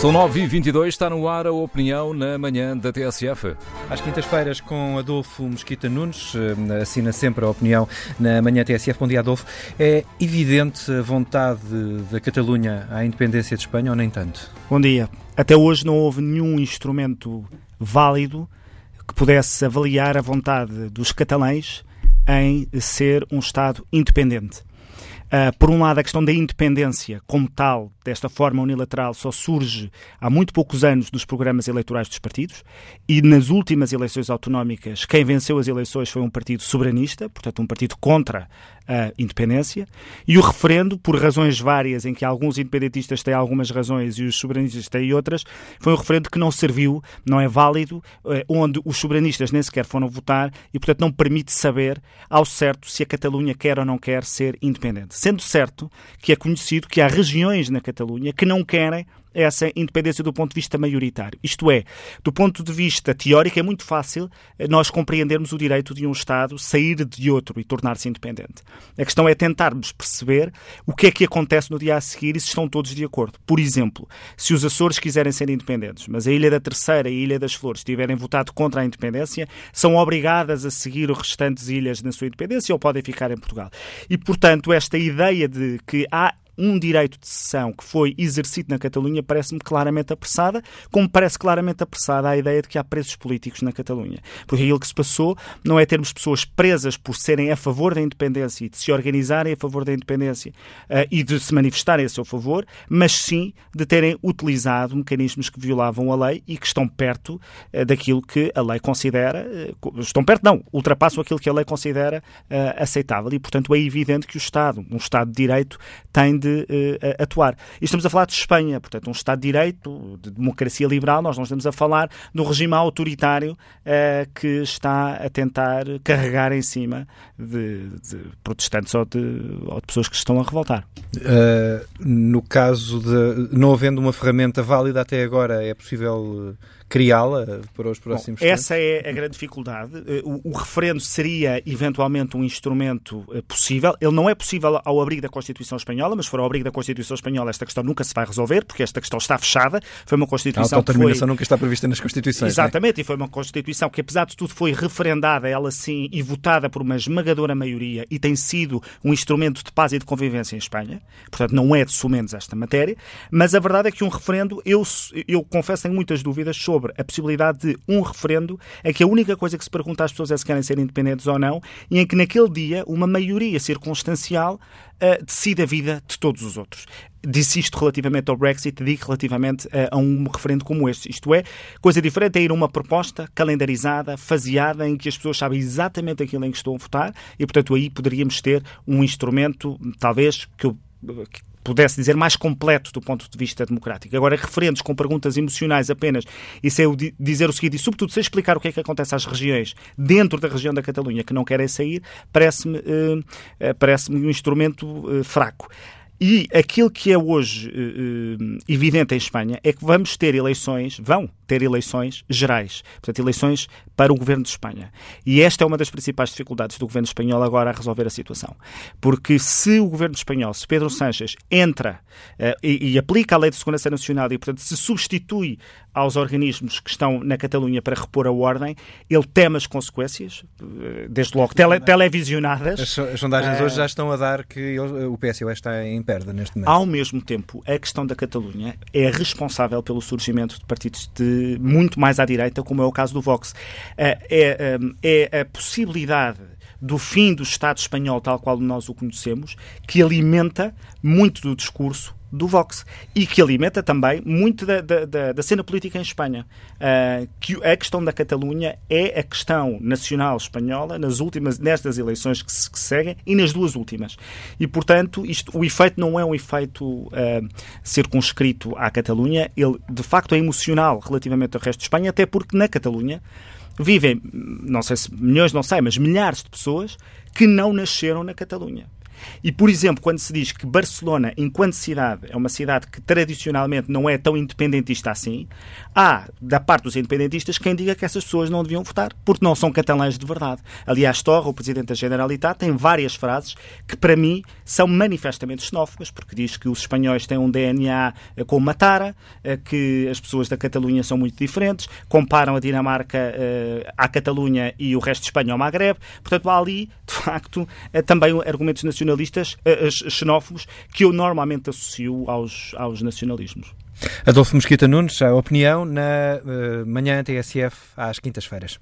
São 9h22, está no ar a opinião na manhã da TSF. Às quintas-feiras com Adolfo Mesquita Nunes, eh, assina sempre a opinião na manhã TSF. Bom dia, Adolfo. É evidente a vontade da Catalunha à independência de Espanha ou nem tanto? Bom dia. Até hoje não houve nenhum instrumento válido que pudesse avaliar a vontade dos catalães em ser um Estado independente. Uh, por um lado, a questão da independência como tal, desta forma unilateral, só surge há muito poucos anos dos programas eleitorais dos partidos e nas últimas eleições autonómicas, quem venceu as eleições foi um partido soberanista, portanto, um partido contra a independência, e o referendo, por razões várias, em que alguns independentistas têm algumas razões e os soberanistas têm outras, foi um referendo que não serviu, não é válido, eh, onde os soberanistas nem sequer foram votar e, portanto, não permite saber ao certo se a Catalunha quer ou não quer ser independente. Sendo certo que é conhecido que há regiões na Catalunha que não querem essa independência do ponto de vista maioritário. Isto é, do ponto de vista teórico, é muito fácil eh, nós compreendermos o direito de um Estado sair de outro e tornar-se independente. A questão é tentarmos perceber o que é que acontece no dia a seguir e se estão todos de acordo. Por exemplo, se os Açores quiserem ser independentes, mas a Ilha da Terceira e a Ilha das Flores tiverem votado contra a independência, são obrigadas a seguir os restantes ilhas na sua independência ou podem ficar em Portugal. E, portanto, esta ideia de que há um direito de sessão que foi exercido na Catalunha parece-me claramente apressada, como parece claramente apressada a ideia de que há presos políticos na Catalunha. Porque aquilo que se passou não é termos pessoas presas por serem a favor da independência e de se organizarem a favor da independência uh, e de se manifestarem a seu favor, mas sim de terem utilizado mecanismos que violavam a lei e que estão perto uh, daquilo que a lei considera, uh, estão perto não, ultrapassam aquilo que a lei considera aceitável e, portanto, é evidente que o Estado, um Estado de Direito, tem de uh, atuar. E estamos a falar de Espanha, portanto, um Estado de Direito, de democracia liberal, nós não estamos a falar de um regime autoritário uh, que está a tentar carregar em cima de, de protestantes ou de, ou de, pessoas que estão a revoltar. Uh, no caso de não havendo uma ferramenta válida até agora, é possível criá-la para os próximos Bom, Essa é a grande dificuldade. O, o, referendo seria eventualmente um instrumento possível. Ele não é possível ao abrigo da Constituição Espanhola, mas for ao abrigo da Constituição Espanhola, esta questão nunca se vai resolver, porque esta questão está fechada. Foi uma Constituição. A autodeterminação foi... nunca está prevista nas Constituições. É? Exatamente, é? e foi uma Constituição que, apesar de tudo, foi referendada, ela sim, e votada por uma esmagadora maioria, e tem sido um instrumento de paz e de convivência em Espanha. Portanto, não é de sumenos esta matéria. Mas a verdade é que um referendo, eu, eu confesso, tenho muitas dúvidas sobre sobre a possibilidade de um referendo em que a única coisa que se pergunta às pessoas é se querem ser independentes ou não e em que naquele dia uma maioria circunstancial uh, decide a vida de todos os outros. Disse isto relativamente ao Brexit, digo relativamente uh, a um referendo como este. Isto é, coisa diferente é ir a uma proposta calendarizada, faseada, em que as pessoas sabem exatamente aquilo em que estão a votar e, portanto, aí poderíamos ter um instrumento, talvez, que eu pudesse dizer, mais completo do ponto de vista democrático. Agora, referentes com perguntas emocionais apenas, e sem dizer o seguinte, e sobretudo sem explicar o que é que acontece às regiões dentro da região da Catalunha que não querem sair, parece-me uh, parece um instrumento uh, fraco. E aquilo que é hoje uh, evidente em Espanha é que vamos ter eleições, vão ter eleições gerais, portanto, eleições para o governo de Espanha. E esta é uma das principais dificuldades do governo espanhol agora a resolver a situação. Porque se o governo espanhol, se Pedro Sánchez entra uh, e, e, aplica a Lei de Segurança Nacional e, portanto, se substitui aos organismos que estão na Catalunha para repor a ordem, ele teme as consequências, desde logo tele, televisionadas. As, as sondagens uh, hoje já estão a dar que o PSOE está em perda neste momento. Ao mesmo tempo, a questão da Catalunha é responsável pelo surgimento de partidos de muito mais à direita, como é o caso do Vox. É, é, é a possibilidade do fim do Estado espanhol tal qual nós o conhecemos, que alimenta muito do discurso do Vox e que alimenta também muito da, da, da cena política em Espanha. Uh, que a questão da Catalunha é a questão nacional espanhola nas últimas, nestas eleições que se que seguem e nas duas últimas. E, portanto, isto, o efeito não é um efeito uh, circunscrito à Catalunha, ele de facto é emocional relativamente ao resto de Espanha, até porque na Catalunha vivem, não sei se milhões, não sei, mas milhares de pessoas que não nasceram na Catalunha E, por exemplo, quando se diz que Barcelona, enquanto cidade, é uma cidade que tradicionalmente não é tão independentista assim, há, da parte dos independentistas, quem diga que essas pessoas não deviam votar, porque não são catalães de verdade. Aliás, Torra, o Presidente da Generalitat, tem várias frases que, para mim, são manifestamente xenófobas, porque diz que os espanhóis têm um DNA eh, com uma tara, eh, que as pessoas da Catalunha são muito diferentes, comparam a Dinamarca uh, à Catalunha e o resto de Espanha ao Magreb. Portanto, há ali, de facto, também argumentos nacionalistas uh, xenófobos que eu normalmente associo aos, aos nacionalismos. Adolfo Mosquita Nunes, a opinião na uh, manhã TSF às quintas-feiras.